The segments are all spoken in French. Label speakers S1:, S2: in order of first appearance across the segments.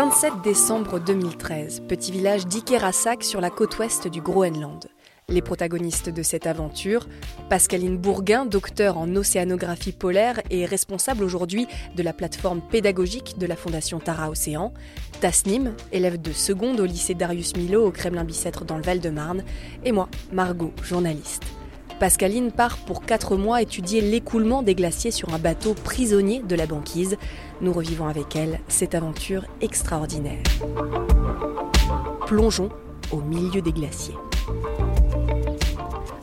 S1: 27 décembre 2013, petit village d'Ikerasak sur la côte ouest du Groenland. Les protagonistes de cette aventure, Pascaline Bourguin, docteur en océanographie polaire et responsable aujourd'hui de la plateforme pédagogique de la Fondation Tara Océan, Tasnim, élève de seconde au lycée Darius Milo au Kremlin-Bicêtre dans le Val-de-Marne, et moi, Margot, journaliste. Pascaline part pour 4 mois étudier l'écoulement des glaciers sur un bateau prisonnier de la banquise. Nous revivons avec elle cette aventure extraordinaire. Plongeons au milieu des glaciers.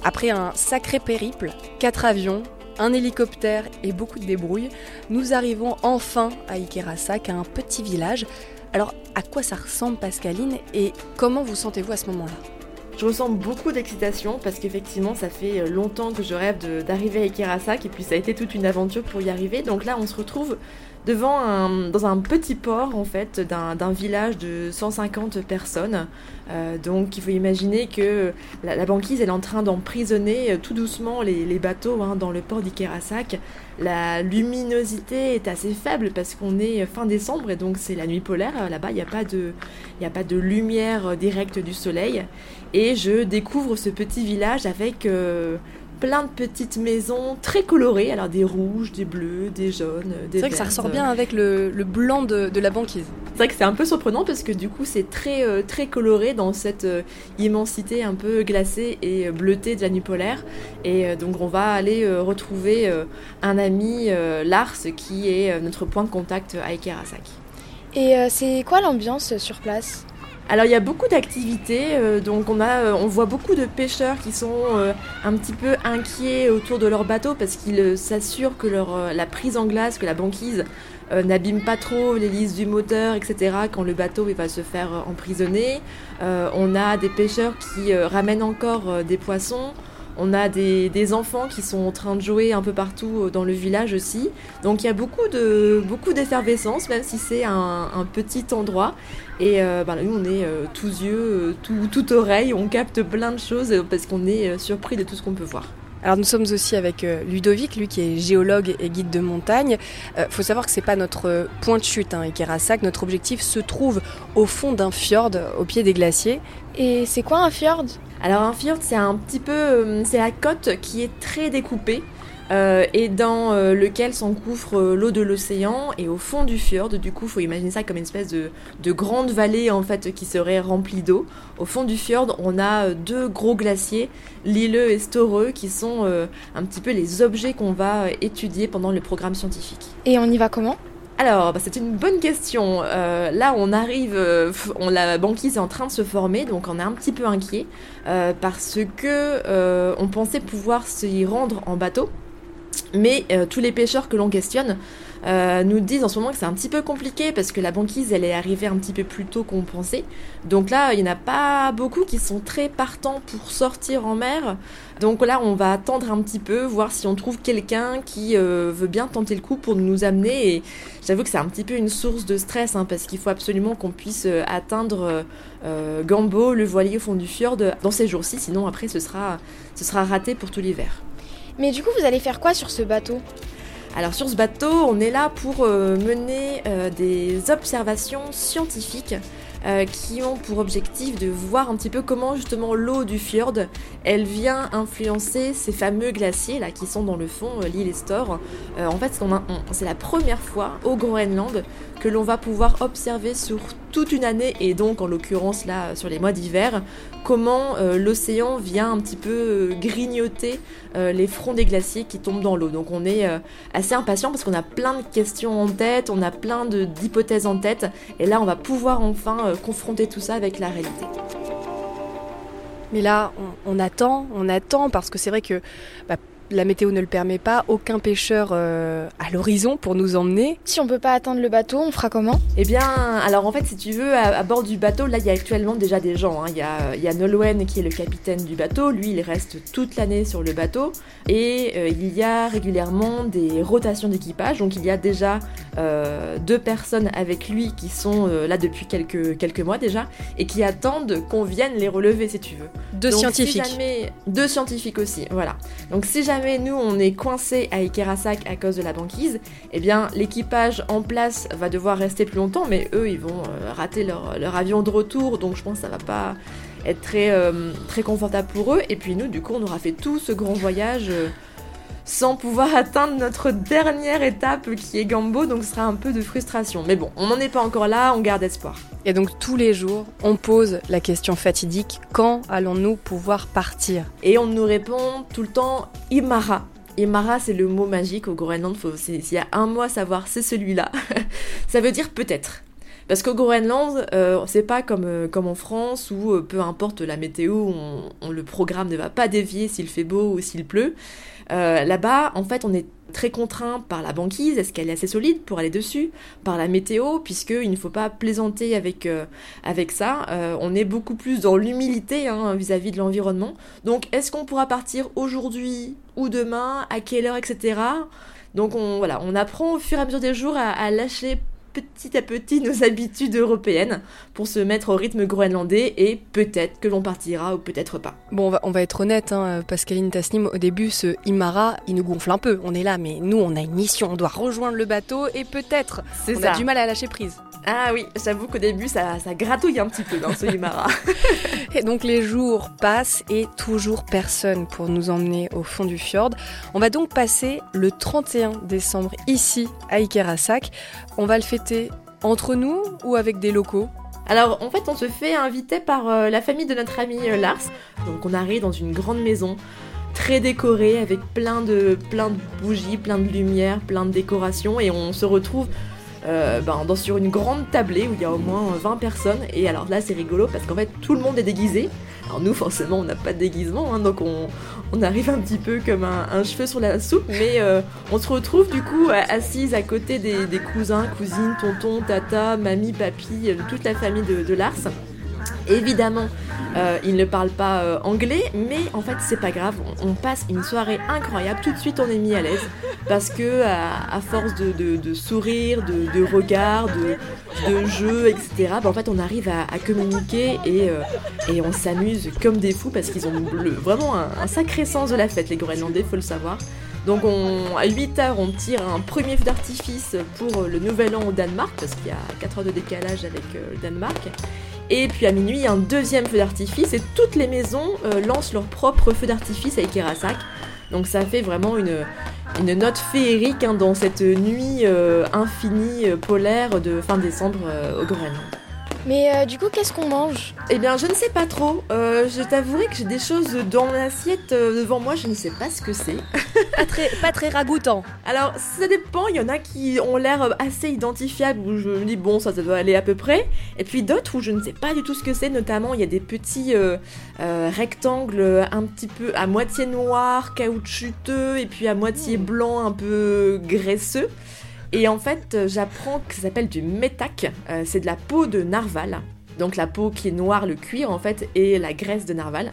S1: Après un sacré périple, quatre avions, un hélicoptère et beaucoup de débrouilles, nous arrivons enfin à Ikerasak, un petit village. Alors, à quoi ça ressemble Pascaline et comment vous sentez-vous à ce moment-là?
S2: Je ressens beaucoup d'excitation parce qu'effectivement ça fait longtemps que je rêve d'arriver à Ikerasak et puis ça a été toute une aventure pour y arriver. Donc là on se retrouve devant un, dans un petit port en fait d'un village de 150 personnes. Euh, donc il faut imaginer que la, banquise elle est en train d'emprisonner euh, tout doucement les, les bateaux hein, dans le port d'Ikerasak. La luminosité est assez faible parce qu'on est fin décembre et donc c'est la nuit polaire. Là-bas il n'y a, pas de, a pas de lumière directe du soleil. Et je découvre ce petit village avec... Euh, plein de petites maisons très colorées, alors des rouges, des bleus, des jaunes, des
S1: C'est vrai que ça ressort bien avec le, blanc de, la banquise.
S2: C'est vrai que c'est un peu surprenant parce que du coup c'est très, euh, très coloré dans cette euh, immensité un peu glacée et bleutée de la nuit polaire. Et euh, donc on va aller retrouver un ami, Lars, qui est notre point de contact à Ikerasak.
S3: Et c'est quoi l'ambiance sur place?
S2: Alors il y a beaucoup d'activités, euh, donc on, a, euh, on voit beaucoup de pêcheurs qui sont euh, un petit peu inquiets autour de leur bateau parce qu'ils s'assurent que leur, la prise en glace, que la banquise n'abîme pas trop l'hélice du moteur, etc. quand le bateau va se faire emprisonner. on a des pêcheurs qui ramènent encore des poissons. On a des, enfants qui sont en train de jouer un peu partout dans le village aussi. Donc il y a beaucoup de beaucoup d'effervescence, même si c'est un, petit endroit. Et euh, ben, nous, on est euh, tous yeux, euh, tout, tout oreille, on capte plein de choses parce qu'on est surpris de tout ce qu'on peut voir.
S1: Alors nous sommes aussi avec Ludovic, lui qui est géologue et guide de montagne. Il faut savoir que c'est pas notre point de chute, hein, Ikerasak. Notre objectif se trouve au fond d'un fjord, au pied des glaciers.
S3: Et c'est quoi un fjord?
S2: Alors un fjord, c'est un petit peu, euh, c'est la côte qui est très découpée. Euh, et dans euh, lequel s'engouffre l'eau de l'océan et au fond du fjord du coup faut imaginer ça comme une espèce de, grande vallée en fait qui serait remplie d'eau. Au fond du fjord on a deux gros glaciers Lilleux et Storeux qui sont un petit peu les objets qu'on va étudier pendant le programme scientifique.
S3: Et on y va comment?
S2: Alors, bah, c'est une bonne question. Euh, là, on arrive, euh, on, la banquise est en train de se former, donc on est un petit peu inquiet euh, parce que on pensait pouvoir s'y rendre en bateau, mais tous les pêcheurs que l'on questionne euh, nous disent en ce moment que c'est un petit peu compliqué parce que la banquise elle est arrivée un petit peu plus tôt qu'on pensait. Donc là, il n'y en a pas beaucoup qui sont très partants pour sortir en mer. Donc là, on va attendre un petit peu, voir si on trouve quelqu'un qui euh, veut bien tenter le coup pour nous amener. Et j'avoue que c'est un petit peu une source de stress hein, parce qu'il faut absolument qu'on puisse euh, atteindre Gambo, le voilier au fond du fjord, dans ces jours-ci. Sinon, après, ce sera, ce sera raté pour tout l'hiver.
S3: Mais du coup, vous allez faire quoi sur ce bateau?
S2: Alors sur ce bateau, on est là pour euh, mener euh, des observations scientifiques euh, qui ont pour objectif de voir un petit peu comment justement l'eau du fjord, elle vient influencer ces fameux glaciers là qui sont dans le fond, l'île Estor. En fait, c'est la première fois au Groenland que l'on va pouvoir observer sur toute une année et donc en l'occurrence là sur les mois d'hiver comment l'océan vient un petit peu grignoter les fronts des glaciers qui tombent dans l'eau. Donc on est assez impatient parce qu'on a plein de questions en tête, on a plein d'hypothèses en tête et là on va pouvoir enfin confronter tout ça avec la réalité.
S1: Mais là, on, attend, on attend, parce que c'est vrai que bah, la météo ne le permet pas, aucun pêcheur euh, à l'horizon pour nous emmener.
S3: Si on peut pas attendre le bateau, on fera comment?
S2: Eh bien, alors en fait, si tu veux, à, bord du bateau, là, il y a actuellement déjà des gens. Hein. Il y, a, y a Nolwenn qui est le capitaine du bateau. Lui, il reste toute l'année sur le bateau. Et euh, il y a régulièrement des rotations d'équipage. Donc, il y a déjà euh, deux personnes avec lui qui sont là depuis quelques, quelques mois déjà et qui attendent qu'on vienne les relever, si tu veux.
S1: Deux scientifiques.
S2: deux scientifiques aussi, voilà. Donc, si jamais nous on est coincé à Ikerasak à cause de la banquise, eh bien l'équipage en place va devoir rester plus longtemps, mais eux ils vont euh, rater leur, leur, avion de retour, donc je pense que ça va pas être très, euh, très confortable pour eux. Et puis nous, du coup, on aura fait tout ce grand voyage. Euh, sans pouvoir atteindre notre dernière étape qui est Gambo, donc ce sera un peu de frustration. Mais bon, on n'en est pas encore là, on garde espoir.
S1: Et donc tous les jours, on pose la question fatidique quand allons-nous pouvoir partir?
S2: Et on nous répond tout le temps Imara. Imara, c'est le mot magique au Groenland. S'il y a un mot à savoir, c'est celui-là. Ça veut dire peut-être. Parce qu'au Groenland, euh, c'est pas comme, euh, comme en France où euh, peu importe la météo, on, le programme ne va pas dévier s'il fait beau ou s'il pleut. Là-bas, en fait, on est très contraint par la banquise, est-ce qu'elle est assez solide pour aller dessus, par la météo, puisqu'il ne faut pas plaisanter avec, avec ça. on est beaucoup plus dans l'humilité hein, vis-à-vis de l'environnement. Donc, est-ce qu'on pourra partir aujourd'hui ou demain, à quelle heure, etc. Donc, on, voilà, on apprend au fur et à mesure des jours à lâcher petit à petit nos habitudes européennes pour se mettre au rythme groenlandais et peut-être que l'on partira ou peut-être pas.
S1: Bon, on va, être honnête, hein, Pascaline Tasnim, au début, ce Imara, il nous gonfle un peu. On est là, mais nous, on a une mission, on doit rejoindre le bateau et peut-être on a du mal à lâcher prise.
S2: Ah oui, j'avoue qu'au début, ça, ça gratouille un petit peu dans ce Imara.
S1: et donc les jours passent et toujours personne pour nous emmener au fond du fjord. On va donc passer le 31 décembre ici à Ikerasak. On va le fêter entre nous ou avec des locaux?
S2: Alors en fait on se fait inviter par euh, la famille de notre ami euh, Lars. Donc on arrive dans une grande maison très décorée avec plein de, bougies, plein de lumières, plein de décorations et on se retrouve euh, ben, sur une grande tablée où il y a au moins 20 personnes. Et alors là, c'est rigolo parce qu'en fait, tout le monde est déguisé. Alors nous, forcément, on n'a pas de déguisement, hein, donc on, arrive un petit peu comme un, cheveu sur la soupe, mais euh, on se retrouve du coup assise à côté des, cousins, cousines, tontons, tata, mamie, papy, euh, toute la famille de Lars. Évidemment, euh, il ne parle pas euh, anglais, mais en fait c'est pas grave, on, passe une soirée incroyable, tout de suite on est mis à l'aise, parce que à, force de, de, sourires, de, regards, de, jeux, etc., bah, en fait on arrive à, communiquer et, euh, et on s'amuse comme des fous, parce qu'ils ont vraiment un, sacré sens de la fête, les Groenlandais, faut le savoir. Donc on, à 8h, on tire un premier feu d'artifice pour le nouvel an au Danemark, parce qu'il y a 4 heures de décalage avec le Danemark. Et puis à minuit, un deuxième feu d'artifice et toutes les maisons euh, lancent leur propre feu d'artifice avec Ikerasak. Donc ça fait vraiment une, note féerique hein, dans cette nuit euh, infinie euh, polaire de fin décembre au Groenland.
S3: Mais euh, du coup, qu'est-ce qu'on mange?
S2: Eh bien, je ne sais pas trop. Euh, je t'avouerai que j'ai des choses dans l'assiette euh, devant moi, je ne sais pas ce que c'est.
S1: pas, très, pas très ragoûtant.
S2: Alors, ça dépend. Il y en a qui ont l'air assez identifiables, où je me dis, bon, ça, ça doit aller à peu près. Et puis d'autres où je ne sais pas du tout ce que c'est. Notamment, il y a des petits rectangles un petit peu à moitié noir, caoutchouteux, et puis à moitié hmm. blanc, un peu graisseux. Et en fait, euh, j'apprends que ça s'appelle du métac. Euh, c'est de la peau de narval. Donc la peau qui est noire, le cuir en fait, et la graisse de narval.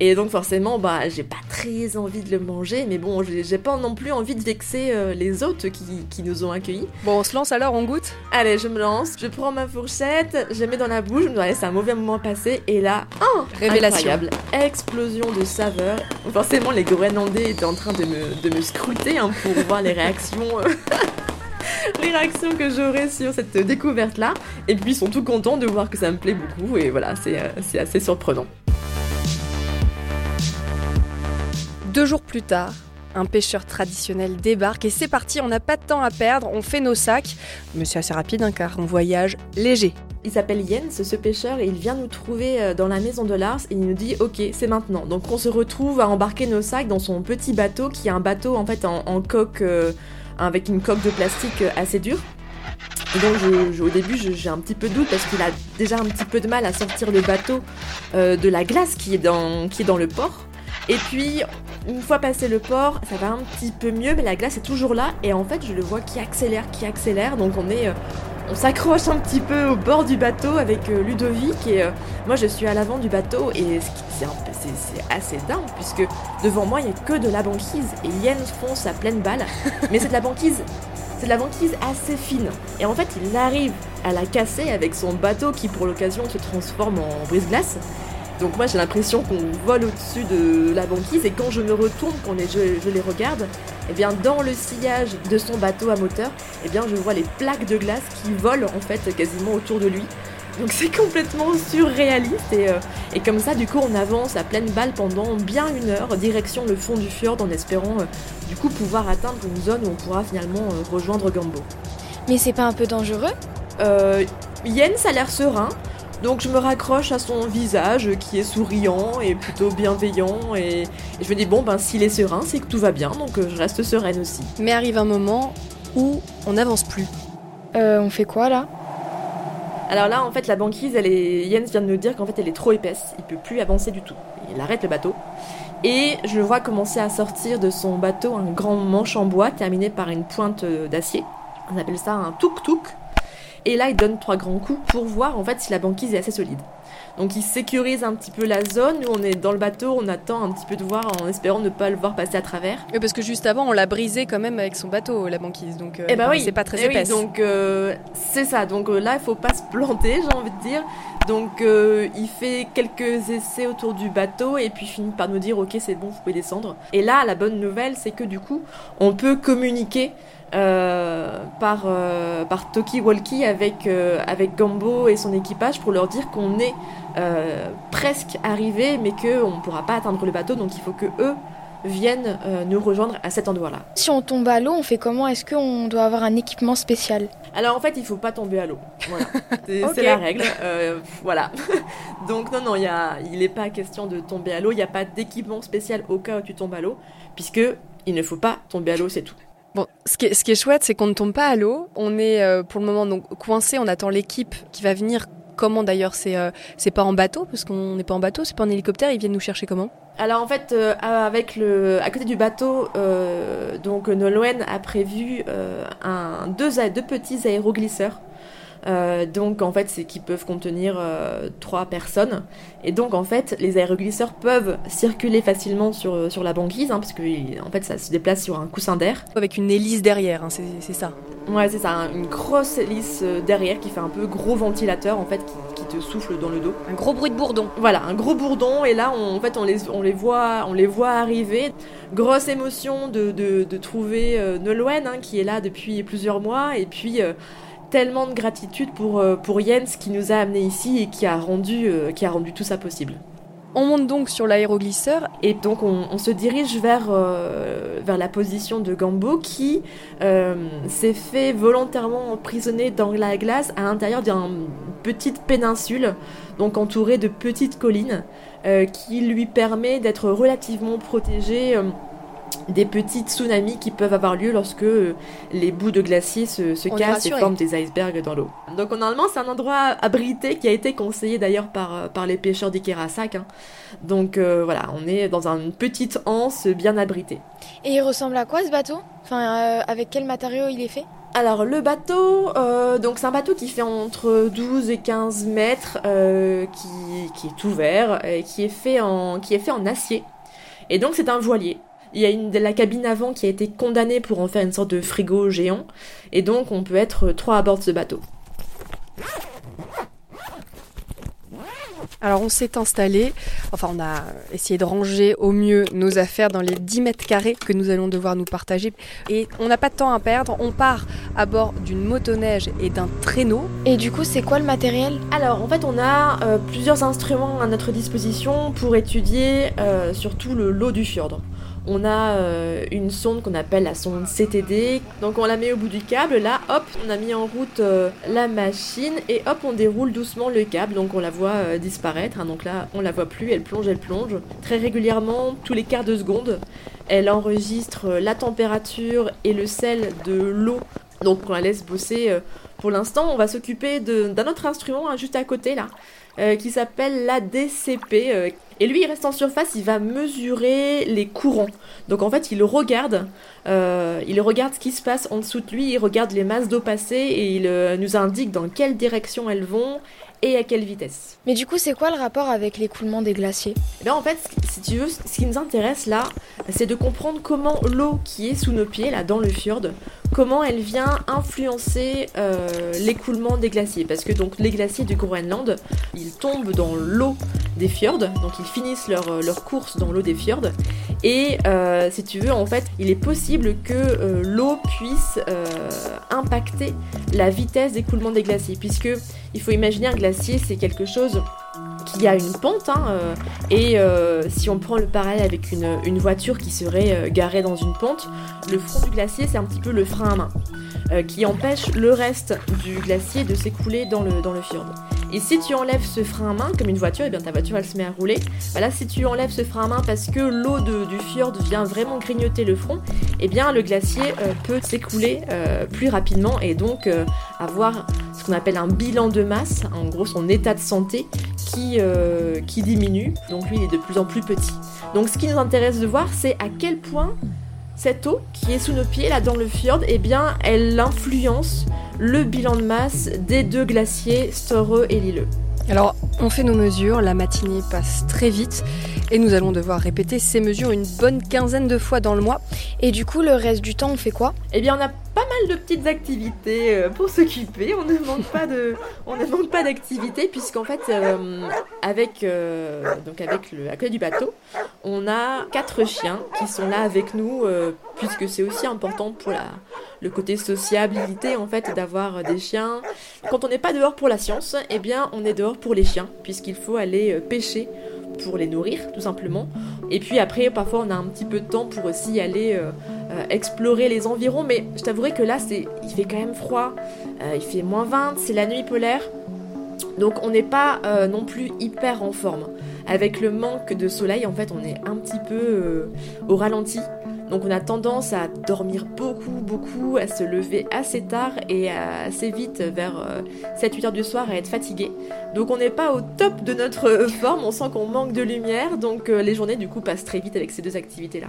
S2: Et donc forcément, bah, j'ai pas très envie de le manger, mais bon, j'ai pas non plus envie de vexer euh, les hôtes qui, nous ont accueillis.
S1: Bon, on se lance alors, on goûte?
S2: Allez, je me lance, je prends ma fourchette, je mets dans la bouche, je me c'est un mauvais moment passé, et là, oh, révélation incroyable, explosion de saveur. Forcément, les Groenlandais étaient en train de me, de me scruter hein, pour voir les réactions. les réactions que j'aurai sur cette découverte-là. Et puis ils sont tout contents de voir que ça me plaît beaucoup. Et voilà, c'est euh, assez surprenant.
S1: Deux jours plus tard, un pêcheur traditionnel débarque et c'est parti, on n'a pas de temps à perdre, on fait nos sacs. Mais c'est assez rapide hein, car on voyage léger.
S2: Il s'appelle Jens, ce pêcheur, et il vient nous trouver euh, dans la maison de Lars et il nous dit ok c'est maintenant. Donc on se retrouve à embarquer nos sacs dans son petit bateau qui est un bateau en fait en, coque... Euh, avec une coque de plastique assez dure. Donc au début j'ai un petit peu de doute parce qu'il a déjà un petit peu de mal à sortir le bateau euh, de la glace qui est, dans, le port. Et puis une fois passé le port, ça va un petit peu mieux, mais la glace est toujours là. Et en fait je le vois qui accélère, qui accélère. Donc on. Euh, s'accroche un petit peu au bord du bateau avec euh, Ludovic et moi je suis à l'avant du bateau et c'est assez dingue puisque devant moi il n'y a que de la banquise et Jens fonce à pleine balle. Mais c'est de la banquise c'est de la banquise assez fine. Et en fait il arrive à la casser avec son bateau qui pour l'occasion se transforme en brise-glace. Donc moi j'ai l'impression qu'on vole au-dessus de la banquise et quand je me retourne, quand je, les regarde, eh bien dans le sillage de son bateau à moteur, eh bien je vois les plaques de glace qui volent en fait quasiment autour de lui. Donc c'est complètement surréaliste et, euh, et, comme ça du coup on avance à pleine balle pendant bien une heure direction le fond du fjord en espérant euh, du coup pouvoir atteindre une zone où on pourra finalement euh, rejoindre Gambo.
S3: Mais c'est pas un peu dangereux?
S2: Euh, Jens a l'air serein, donc je me raccroche à son visage qui est souriant et plutôt bienveillant et, je me dis bon ben s'il est serein c'est que tout va bien donc je reste sereine aussi.
S1: Mais arrive un moment où on n'avance plus.
S3: Euh, on fait quoi là?
S2: Alors là, en fait, la banquise, elle est... Jens vient de nous dire qu'en fait, elle est trop épaisse. Il peut plus avancer du tout. Il arrête le bateau. Et je le vois commencer à sortir de son bateau un grand manche en bois terminé par une pointe d'acier. On appelle ça un tuk-tuk. Et là, il donne trois grands coups pour voir en fait si la banquise est assez solide. Donc il sécurise un petit peu la zone. Nous, on est dans le bateau, on attend un petit peu de voir en espérant ne pas le voir passer à travers.
S1: Oui, parce que juste avant, on l'a brisé quand même avec son bateau, la banquise. Donc,
S2: euh, eh ben oui,
S1: c'est pas très
S2: eh
S1: épaisse.
S2: donc euh, c'est ça. Donc euh, là, il faut pas se planter, j'ai envie de dire. Donc il fait quelques essais autour du bateau et puis finit par nous dire ok c'est bon vous pouvez descendre. Et là la bonne nouvelle c'est que du coup on peut communiquer euh, par, euh, par Toki Walkie avec, euh, avec Gambo et son équipage pour leur dire qu'on est presque arrivé mais qu'on ne pourra pas atteindre le bateau donc il faut que eux viennent nous rejoindre à cet endroit-là.
S3: Si on tombe à l'eau, on fait comment? Est-ce qu'on doit avoir un équipement spécial?
S2: Alors en fait, il faut pas tomber à l'eau. Voilà. C'est la règle. voilà. Donc non, non, y a, il n'est pas question de tomber à l'eau. Il n'y a pas d'équipement spécial au cas où tu tombes à l'eau, puisque il ne faut pas tomber à l'eau, c'est tout.
S1: Bon, ce qui est, ce qui est chouette, c'est qu'on ne tombe pas à l'eau. On est euh, pour le moment donc coincé. On attend l'équipe qui va venir. Comment d'ailleurs C'est euh, c'est pas en bateau parce qu'on n'est pas en bateau, c'est pas en hélicoptère. Ils viennent nous chercher comment?
S2: Alors en fait, euh, avec le à côté du bateau, donc Nolwenn a prévu un deux deux petits aéroglisseurs euh, donc en fait, c'est qu'ils peuvent contenir euh, trois personnes. Et donc en fait, les aéroglisseurs peuvent circuler facilement sur, euh, sur la banquise, hein, parce que en fait, ça se déplace sur un coussin d'air.
S1: Avec une hélice derrière, hein, c'est ça.
S2: Ouais, c'est ça, hein, une grosse hélice derrière qui fait un peu gros ventilateur en fait, qui, te souffle dans le dos.
S1: Un gros bruit de bourdon.
S2: Voilà, un gros bourdon. Et là, on, en fait, on les, on les voit, on les voit arriver. Grosse émotion de, de, de trouver Nolwenn, qui est là depuis plusieurs mois, et puis tellement de gratitude pour, euh, pour Jens qui nous a amenés ici et qui a rendu, euh, qui a rendu tout ça possible.
S1: On monte donc sur l'aéroglisseur
S2: et donc on, se dirige vers, euh, vers la position de Gambo qui s'est fait volontairement emprisonner dans la glace à l'intérieur d'une petite péninsule, donc entourée de petites collines, qui lui permet d'être relativement protégé des petits tsunamis qui peuvent avoir lieu lorsque euh, les bouts de glacier se, cassent et forment des icebergs dans l'eau. Donc normalement c'est un endroit abrité qui a été conseillé d'ailleurs par, euh, par les pêcheurs d'Ikerasak. Hein. Donc euh, voilà, on est dans une petite anse bien abritée.
S3: Et il ressemble à quoi ce bateau? Enfin, avec quel matériau il est fait?
S2: Alors le bateau, donc c'est un bateau qui fait entre 12 et 15 mètres, qui, qui, est ouvert, et qui est fait en, qui est fait en acier. Et donc c'est un voilier. Il y a une, de la cabine avant qui a été condamnée pour en faire une sorte de frigo géant. Et donc on peut être trois à bord de ce bateau.
S1: Alors on s'est installé, enfin on a essayé de ranger au mieux nos affaires dans les 10 mètres carrés que nous allons devoir nous partager. Et on n'a pas de temps à perdre, on part à bord d'une motoneige et d'un traîneau.
S3: Et du coup c'est quoi le matériel?
S2: Alors en fait on a euh, plusieurs instruments à notre disposition pour étudier euh, surtout le lot du fjord on a euh, une sonde qu'on appelle la sonde CTD. Donc on la met au bout du câble, là hop, on a mis en route euh, la machine et hop, on déroule doucement le câble. Donc on la voit euh, disparaître. Hein. donc là, on la voit plus, elle plonge, elle plonge. Très régulièrement, tous les quarts de seconde, elle enregistre la température et le sel de l'eau. Donc on la laisse bosser. pour l'instant, on va s'occuper d'un autre instrument hein, juste à côté là. Qui s'appelle l'ADCP. Euh, et lui, il reste en surface, il va mesurer les courants. Donc en fait, il regarde, euh, il regarde ce qui se passe en dessous de lui, il regarde les masses d'eau passées et il nous indique dans quelle direction elles vont et à quelle vitesse.
S3: Mais du coup, c'est quoi le rapport avec l'écoulement des glaciers?
S2: Eh En fait, si tu veux, ce qui nous intéresse là, c'est de comprendre comment l'eau qui est sous nos pieds, là, dans le fjord, comment elle vient influencer euh, l'écoulement des glaciers. Parce que donc les glaciers du Groenland, ils tombent dans l'eau des fjords. Donc ils finissent leur, leur course dans l'eau des fjords. Et si tu veux, en fait, il est possible que l'eau puisse impacter la vitesse d'écoulement des glaciers. Puisque il faut imaginer un glacier, c'est quelque chose qui a une pente. Hein, euh, et euh, si on prend le parallèle avec une, voiture qui serait euh, garée dans une pente, le front du glacier, c'est un petit peu le frein à main. qui empêche le reste du glacier de s'écouler dans le, dans le fjord. Et si tu enlèves ce frein à main, comme une voiture, et eh bien ta voiture elle se met à rouler. Bah là, si tu enlèves ce frein à main parce que l'eau du fjord vient vraiment grignoter le front, et eh bien le glacier peut s'écouler plus rapidement et donc avoir ce qu'on appelle un bilan de masse, en gros son état de santé qui, euh, qui diminue. Donc lui, il est de plus en plus petit. Donc ce qui nous intéresse de voir, c'est à quel point cette eau qui est sous nos pieds, là dans le fjord, eh bien, elle influence le bilan de masse des deux glaciers Storeux et Lilleux.
S1: Alors, on fait nos mesures, la matinée passe très vite et nous allons devoir répéter ces mesures une bonne quinzaine de fois dans le mois.
S3: Et du coup, le reste du temps, on fait quoi?
S2: Eh bien, on a pas mal de petites activités euh, pour s'occuper. On ne manque pas de, d'activités puisqu'en fait, euh, avec euh, avec le accueil du bateau, on a quatre chiens qui sont là avec nous puisque c'est aussi important pour la le côté sociabilité en fait d'avoir des chiens. Quand on n'est pas dehors pour la science, eh bien on est dehors pour les chiens puisqu'il faut aller pêcher pour les nourrir tout simplement. Et puis après, parfois on a un petit peu de temps pour aussi aller euh, explorer les environs, mais je t'avouerai que là, c'est, il fait quand même froid, euh, il fait moins 20, c'est la nuit polaire, donc on n'est pas euh, non plus hyper en forme. Avec le manque de soleil, en fait, on est un petit peu au ralenti. Donc on a tendance à dormir beaucoup, beaucoup, à se lever assez tard et assez vite vers 7-8 heures du soir à être fatigué. Donc on n'est pas au top de notre forme, on sent qu'on manque de lumière, donc les journées du coup passent très vite avec ces deux activités-là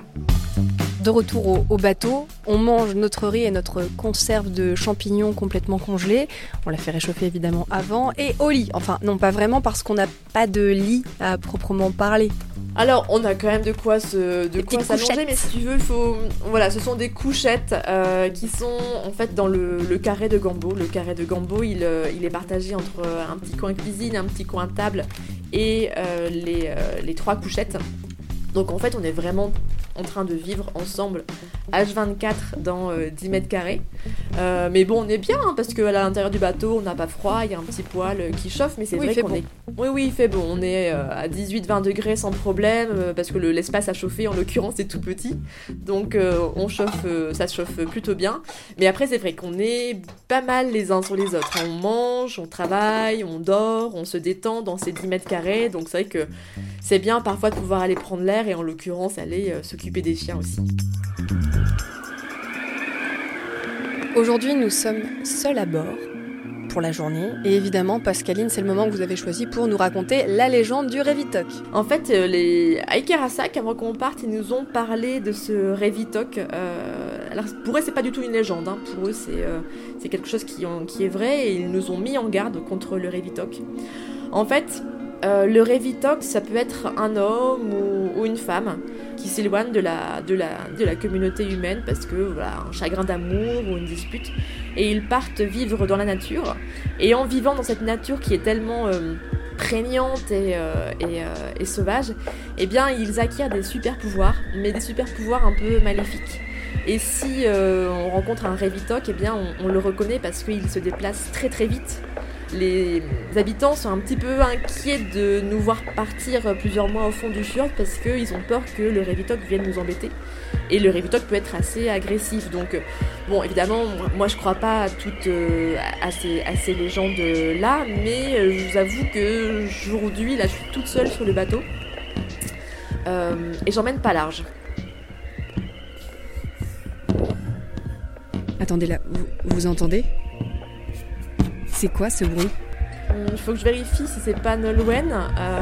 S1: de retour au, bateau, on mange notre riz et notre conserve de champignons complètement congelés. On la fait réchauffer évidemment avant. Et au lit. Enfin, non, pas vraiment parce qu'on n'a pas de lit à proprement parler.
S2: Alors, on a quand même de quoi se, de quoi s'allonger, mais si tu veux, il faut, voilà, ce sont des couchettes euh, qui sont en fait dans le, carré de Gambo. Le carré de Gambo, il, euh, il, est partagé entre un petit coin cuisine, un petit coin table et euh, les, les trois couchettes. Donc en fait, on est vraiment en train de vivre ensemble H24 dans 10 euh, mètres carrés. Euh, mais bon, on est bien hein, parce qu'à l'intérieur du bateau, on n'a pas froid, il y a un petit poêle euh, qui chauffe, mais c'est vrai qu'on est. Oui, oui, il fait bon. On est à 18-20 degrés sans problème parce que l'espace à chauffer, en l'occurrence, est tout petit. Donc on chauffe, ça se chauffe plutôt bien. Mais après, c'est vrai qu'on est pas mal les uns sur les autres. On mange, on travaille, on dort, on se détend dans ces 10 mètres carrés. Donc c'est vrai que c'est bien parfois de pouvoir aller prendre l'air et en l'occurrence aller s'occuper des chiens aussi.
S1: Aujourd'hui, nous sommes seuls à bord pour la journée. Et évidemment, Pascaline, c'est le moment que vous avez choisi pour nous raconter la légende du Revitok.
S2: En fait, euh, les Aikarasak, avant qu'on parte, ils nous ont parlé de ce Revitok. Euh, alors, pour eux, c'est pas du tout une légende. Hein. Pour eux, euh, c'est quelque chose qui, qui, est vrai et ils nous ont mis en garde contre le Revitok. En fait, euh, le Revitok, ça peut être un homme ou, une femme qui s'éloigne de la, communauté humaine parce que voilà, un chagrin d'amour ou une dispute. Et ils partent vivre dans la nature. Et en vivant dans cette nature qui est tellement euh, prégnante et, euh, et, sauvage, eh bien, ils acquièrent des super pouvoirs, mais des super pouvoirs un peu maléfiques. Et si on rencontre un Revitok, eh bien, on le reconnaît parce qu'il se déplace très très vite les habitants sont un petit peu inquiets de nous voir partir plusieurs mois au fond du fjord parce qu'ils ont peur que le Revitok vienne nous embêter. Et le Revitok peut être assez agressif. Donc, bon, évidemment, moi je crois pas à, toutes, euh, à, ces, légendes-là, mais euh, je vous avoue que aujourd'hui, là, je suis toute seule sur le bateau. Euh, et j'emmène pas large.
S1: Attendez là, vous entendez? C'est quoi ce bruit
S2: Il faut que je vérifie si c'est pas Nolwenn. Euh...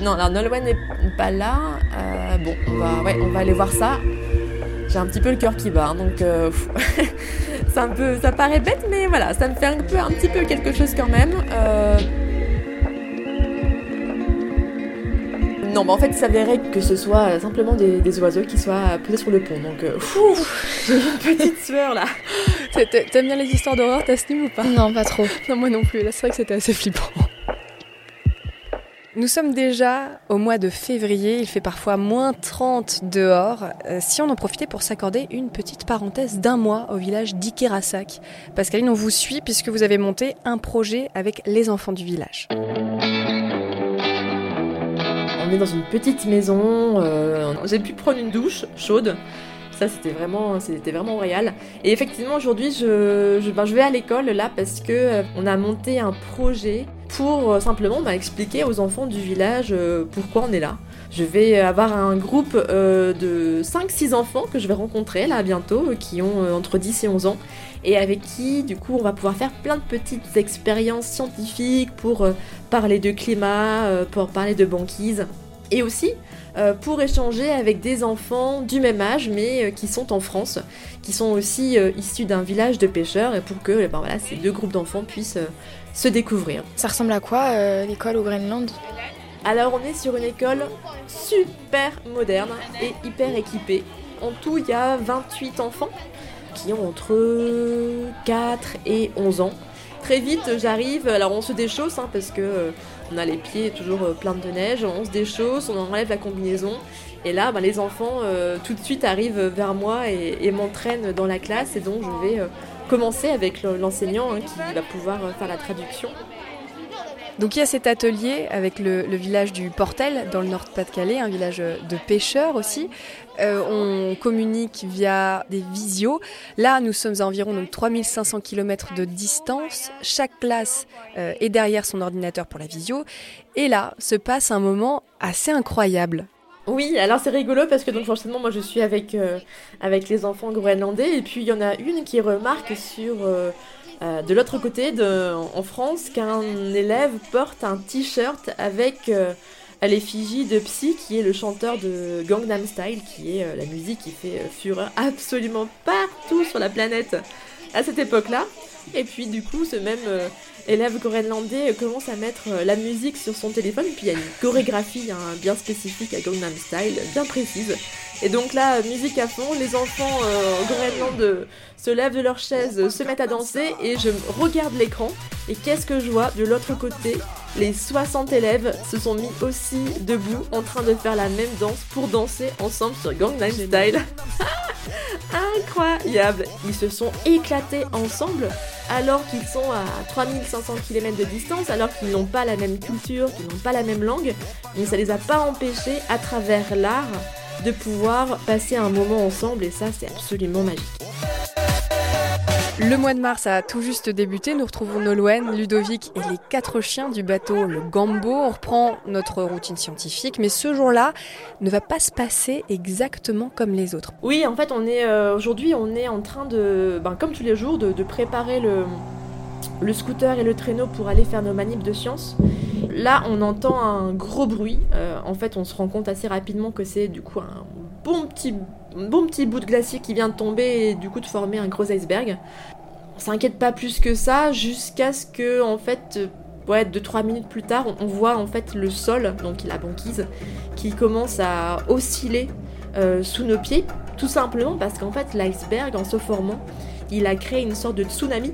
S2: Non, alors Nolwenn n'est pas là. Euh, bon, on va, ouais, on va aller voir ça. J'ai un petit peu le cœur qui bat, hein, donc euh, un peu, ça paraît bête, mais voilà, ça me fait un peu, un petit peu quelque chose quand même. Non, mais en fait, il s'avérait que ce soit simplement des, oiseaux qui soient posés sur le pont. Donc, euh, j'ai une petite sueur là.
S1: T'aimes bien les histoires d'horreur, Tasnim ou pas?
S3: Non, pas trop.
S1: Non, moi non plus. Là, c'est vrai que c'était assez flippant. Nous sommes déjà au mois de février, il fait parfois moins 30 dehors. Euh, si on en profitait pour s'accorder une petite parenthèse d'un mois au village d'Ikerasak. Pascaline, on vous suit puisque vous avez monté un projet avec les enfants du village.
S2: On est dans une petite maison, euh, j'ai pu prendre une douche chaude. Ça, c'était vraiment, c'était vraiment royal. Et effectivement, aujourd'hui, je, je, ben, vais à l'école là parce que euh, on a monté un projet pour euh, simplement bah, expliquer aux enfants du village pourquoi on est là. Je vais avoir un groupe de 5-6 enfants que je vais rencontrer là bientôt, qui ont entre 10 et 11 ans, et avec qui du coup on va pouvoir faire plein de petites expériences scientifiques pour parler de climat, pour parler de banquise, et aussi pour échanger avec des enfants du même âge mais qui sont en France, qui sont aussi issus d'un village de pêcheurs et pour que ben, voilà, ces deux groupes d'enfants puissent se découvrir.
S3: Ça ressemble à quoi euh, l'école au Groenland?
S2: Alors on est sur une école super moderne et hyper équipée. En tout, il y a 28 enfants qui ont entre 4 et 11 ans. Très vite, j'arrive, alors on se déchausse hein, parce que euh, on a les pieds toujours euh, pleins de neige, on se déchausse, on enlève la combinaison. Et là, bah, les enfants tout de suite arrivent vers moi et, m'entraînent dans la classe et donc je vais commencer avec l'enseignant hein, qui va pouvoir euh, faire la traduction.
S1: Donc il y a cet atelier avec le, village du Portel dans le Nord-Pas-de-Calais, un village de pêcheurs aussi. Euh, on communique via des visios. Là, nous sommes à environ donc, 3500 km de distance. Chaque classe euh, est derrière son ordinateur pour la visio. Et là, se passe un moment assez incroyable.
S2: Oui, alors c'est rigolo parce que donc forcément moi je suis euh, avec les enfants groenlandais et puis il y en a une qui remarque sur euh, euh, de l'autre côté en France qu'un élève porte un t-shirt avec l'effigie de Psy qui est le chanteur de Gangnam Style qui est la musique qui fait fureur absolument partout sur la planète à cette époque-là. Et puis du coup ce même élève groenlandais commence à mettre euh, la musique sur son téléphone, puis il y a une chorégraphie hein, bien spécifique à Gangnam Style, bien précise. Et donc là, musique à fond, les enfants euh, euh, se lèvent de leur chaise, se mettent à danser, et je regarde l'écran, et qu'est-ce que je vois de l'autre côté? Les 60 élèves se sont mis aussi debout, en train de faire la même danse pour danser ensemble sur Gangnam Style. Incroyable! Ils se sont éclatés ensemble alors qu'ils sont à 3500 km de distance, alors qu'ils n'ont pas la même culture, qu'ils n'ont pas la même langue, mais ça les a pas empêchés à travers l'art de pouvoir passer un moment ensemble et ça c'est absolument magique.
S1: Le mois de mars a tout juste débuté. Nous retrouvons Nolwenn, Ludovic et les quatre chiens du bateau le Gambo. On reprend notre routine scientifique, mais ce jour-là ne va pas se passer exactement comme les autres.
S2: Oui, en fait, on est euh, aujourd'hui, on est en train de, ben, comme tous les jours, de, préparer le, le scooter et le traîneau pour aller faire nos manips de science. Là, on entend un gros bruit. Euh, en fait, on se rend compte assez rapidement que c'est du coup un bon petit bon petit bout de glacier qui vient de tomber et du coup de former un gros iceberg. On s'inquiète pas plus que ça jusqu'à ce que en fait ouais, 2-3 minutes plus tard, on voit en fait le sol, donc la banquise, qui commence à osciller euh, sous nos pieds, tout simplement parce qu'en fait l'iceberg, en se formant, il a créé une sorte de tsunami,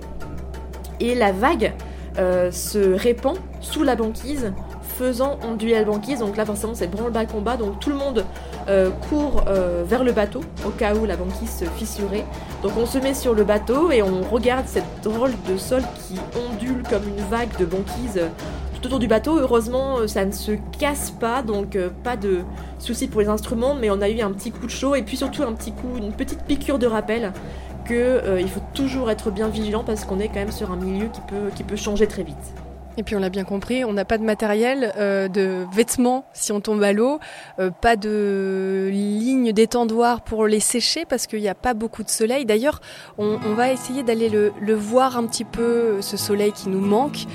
S2: et la vague euh, se répand sous la banquise, faisant onduler la banquise, donc là forcément c'est branle-bas combat, donc tout le monde euh, court euh, vers le bateau au cas où la banquise se fissurait. Donc on se met sur le bateau et on regarde cette drôle de sol qui ondule comme une vague de banquise tout autour du bateau. Heureusement, ça ne se casse pas, donc pas de soucis pour les instruments, mais on a eu un petit coup de chaud et puis surtout un petit coup, une petite piqûre de rappel que il faut toujours être bien vigilant parce qu'on est quand même sur un milieu qui peut, qui peut changer très vite.
S1: Et puis on l'a bien compris, on n'a pas de matériel, euh, de vêtements si on tombe à l'eau, euh, pas de ligne d'étendoir pour les sécher parce qu'il n'y a pas beaucoup de soleil. D'ailleurs, on, va essayer d'aller le, voir un petit peu, ce soleil qui nous manque.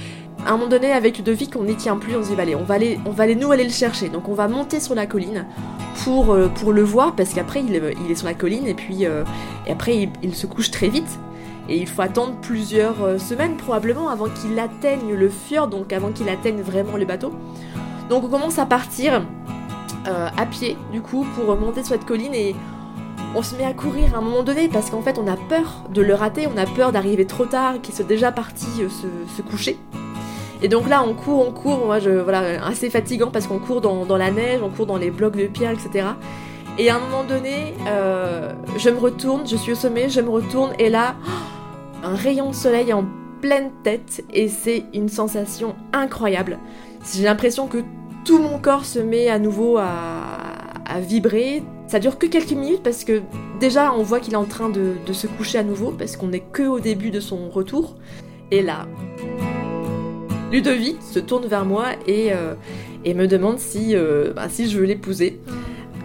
S2: À un moment donné, avec Ludovic, on n'y tient plus, on se dit, allez, on va aller, on va aller nous aller le chercher. Donc on va monter sur la colline pour, euh, pour le voir parce qu'après il, il, est sur la colline et puis et après il se couche très vite. Et il faut attendre plusieurs euh, semaines probablement avant qu'il atteigne le fjord, donc avant qu'il atteigne vraiment le bateau. Donc on commence à partir à pied du coup pour monter sur cette colline et on se met à courir à un moment donné parce qu'en fait on a peur de le rater, on a peur d'arriver trop tard, qu'ils soient déjà partis se, se, coucher. Et donc là on court, on court, moi je voilà assez fatigant parce qu'on court dans, dans, la neige, on court dans les blocs de pierre, etc. Et à un moment donné, euh, je me retourne, je suis au sommet, je me retourne et là, un rayon de soleil en pleine tête et c'est une sensation incroyable. J'ai l'impression que tout mon corps se met à nouveau à, vibrer. Ça dure que quelques minutes parce que déjà on voit qu'il est en train de, se coucher à nouveau parce qu'on n'est que au début de son retour. Et là, Ludovic se tourne vers moi et, euh, me demande si, euh, bah, si je veux l'épouser.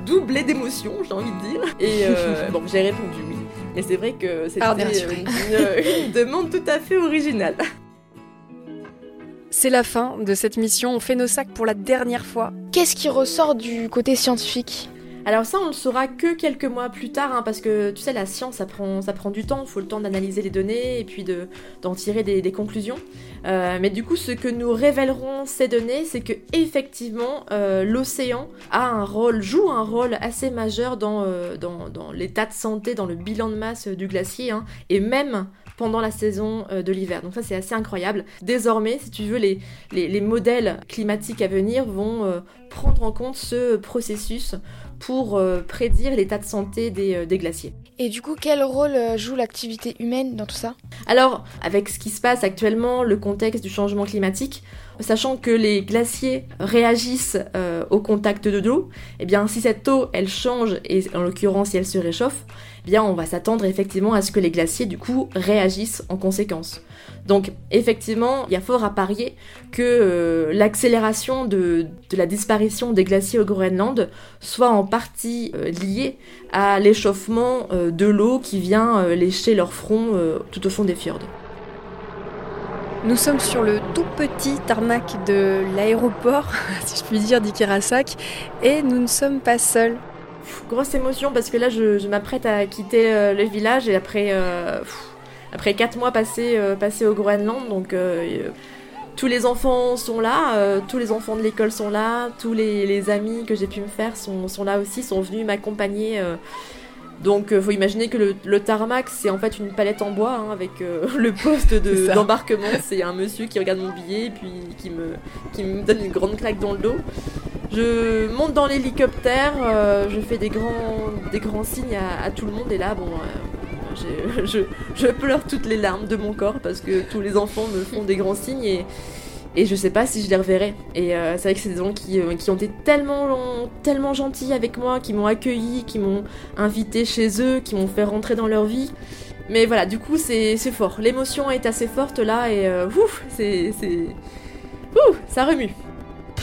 S2: Doublé d'émotion, j'ai envie de dire. Et euh, bon, j'ai répondu oui. Et c'est vrai que c'était une, demande tout à fait originale.
S1: C'est la fin de cette mission. On fait nos sacs pour la dernière fois.
S3: Qu'est-ce qui ressort du côté scientifique?
S2: Alors ça, on le saura que quelques mois plus tard, hein, parce que tu sais, la science, ça prend, ça prend du temps, il faut le temps d'analyser les données et puis d'en tirer des, conclusions. Euh, mais du coup, ce que nous révéleront ces données, c'est que effectivement, euh, l'océan a un rôle, joue un rôle assez majeur dans, euh, dans, l'état de santé, dans le bilan de masse du glacier, hein, et même pendant la saison de l'hiver. Donc ça c'est assez incroyable. Désormais, si tu veux, les, les modèles climatiques à venir vont prendre en compte ce processus pour euh, prédire l'état de santé euh, des, glaciers.
S3: Et du coup, quel rôle euh, joue l'activité humaine dans tout ça?
S2: Alors, avec ce qui se passe actuellement, le contexte du changement climatique, sachant que les glaciers réagissent au contact de l'eau, eh bien si cette eau elle change et en l'occurrence si elle se réchauffe, eh bien on va s'attendre effectivement à ce que les glaciers du coup réagissent en conséquence. Donc effectivement, il y a fort à parier que euh, l'accélération de, la disparition des glaciers au Groenland soit en partie euh, liée à l'échauffement euh, de l'eau qui vient lécher leur front tout au fond des fjords.
S1: Nous sommes sur le tout petit tarmac de l'aéroport, si je puis dire, d'Ikerasak, et nous ne sommes pas seuls.
S2: grosse émotion parce que là je, m'apprête à quitter le village et après après quatre mois passés, euh, passés au Groenland, donc euh, euh, tous les enfants sont là, tous les enfants de l'école sont là, tous les, amis que j'ai pu me faire sont, sont, là aussi, sont venus m'accompagner. donc faut imaginer que le, tarmac c'est en fait une palette en bois hein, avec le poste d'embarquement. c'est un monsieur qui regarde mon billet et puis qui me, qui me donne une grande claque dans le dos. Je monte dans l'hélicoptère, je fais des grands, des grands signes à, à, tout le monde et là bon je, pleure toutes les larmes de mon corps parce que tous les enfants me font des grands signes et, et je sais pas si je les reverrai. Et euh, c'est vrai que c'est des gens qui, euh, ont été tellement, tellement gentils avec moi, qui m'ont accueilli, qui m'ont invité chez eux, qui m'ont fait rentrer dans leur vie. Mais voilà, du coup, c'est fort. L'émotion est assez forte là et euh, ouf, c'est. Ça remue.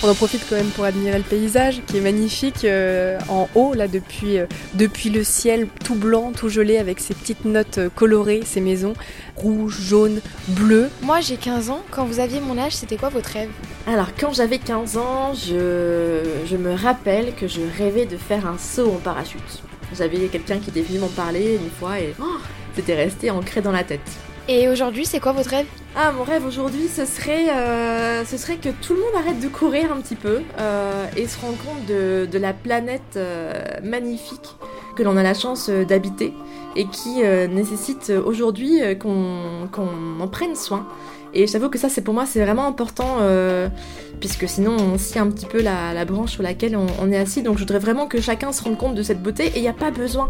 S1: On en profite quand même pour admirer le paysage qui est magnifique euh, en haut là depuis, euh, depuis le ciel tout blanc, tout gelé avec ses petites notes euh, colorées, ces maisons rouge, jaune, bleu.
S3: Moi j'ai 15 ans, quand vous aviez mon âge c'était quoi votre rêve?
S2: Alors quand j'avais 15 ans, je, je me rappelle que je rêvais de faire un saut en parachute. J'avais quelqu'un qui était venu m'en parler une fois et oh, c'était resté ancré dans la tête.
S3: Et aujourd'hui, c'est quoi votre rêve?
S2: Ah, mon rêve aujourd'hui, ce serait, euh, ce serait que tout le monde arrête de courir un petit peu euh, et se rende compte de, de la planète euh, magnifique que l'on a la chance d'habiter et qui nécessite aujourd'hui qu'on en prenne soin. Et j'avoue que ça, c'est pour moi, c'est vraiment important, puisque sinon, on scie un petit peu la, branche sur laquelle on, est assis. Donc, je voudrais vraiment que chacun se rende compte de cette beauté. Et il n'y a pas besoin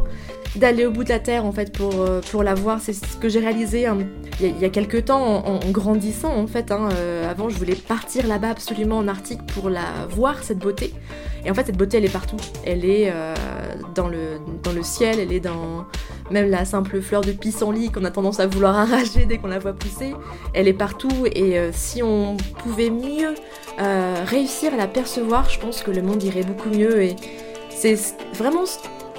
S2: d'aller au bout de la terre en fait pour, euh, pour la voir. C'est ce que j'ai réalisé hein, il, y a, quelques temps en, grandissant en fait. Hein, euh, avant je voulais partir là-bas absolument en Arctique pour la voir cette beauté. Et en fait cette beauté elle est partout. Elle est euh, dans, le, dans le ciel, elle est dans même la simple fleur de pissenlit qu'on a tendance à vouloir arracher dès qu'on la voit pousser. Elle est partout et si on pouvait mieux réussir à la percevoir, je pense que le monde irait beaucoup mieux et c'est vraiment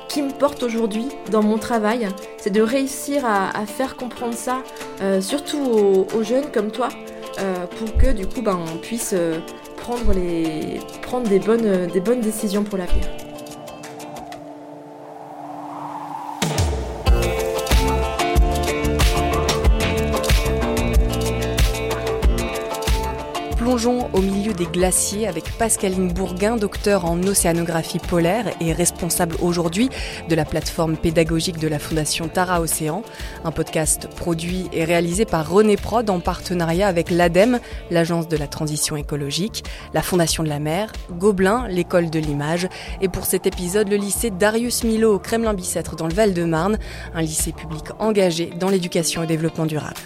S2: qui me porte aujourd'hui dans mon travail, c'est de réussir à, faire comprendre ça, euh, surtout aux, jeunes comme toi, euh, pour que du coup ben, on puisse euh, prendre, les, prendre des, bonnes, des bonnes décisions pour l'avenir.
S1: Plongeons au milieu des glaciers avec Pascaline Bourguin, docteur en océanographie polaire et responsable aujourd'hui de la plateforme pédagogique de la Fondation Tara Océan. Un podcast produit et réalisé par René Prod en partenariat avec l'ADEME, l'Agence de la transition écologique, la Fondation de la mer, Gobelin, l'école de l'image et pour cet épisode le lycée Darius Milo au Kremlin-Bicêtre dans le Val-de-Marne, un lycée public engagé dans l'éducation et développement durable.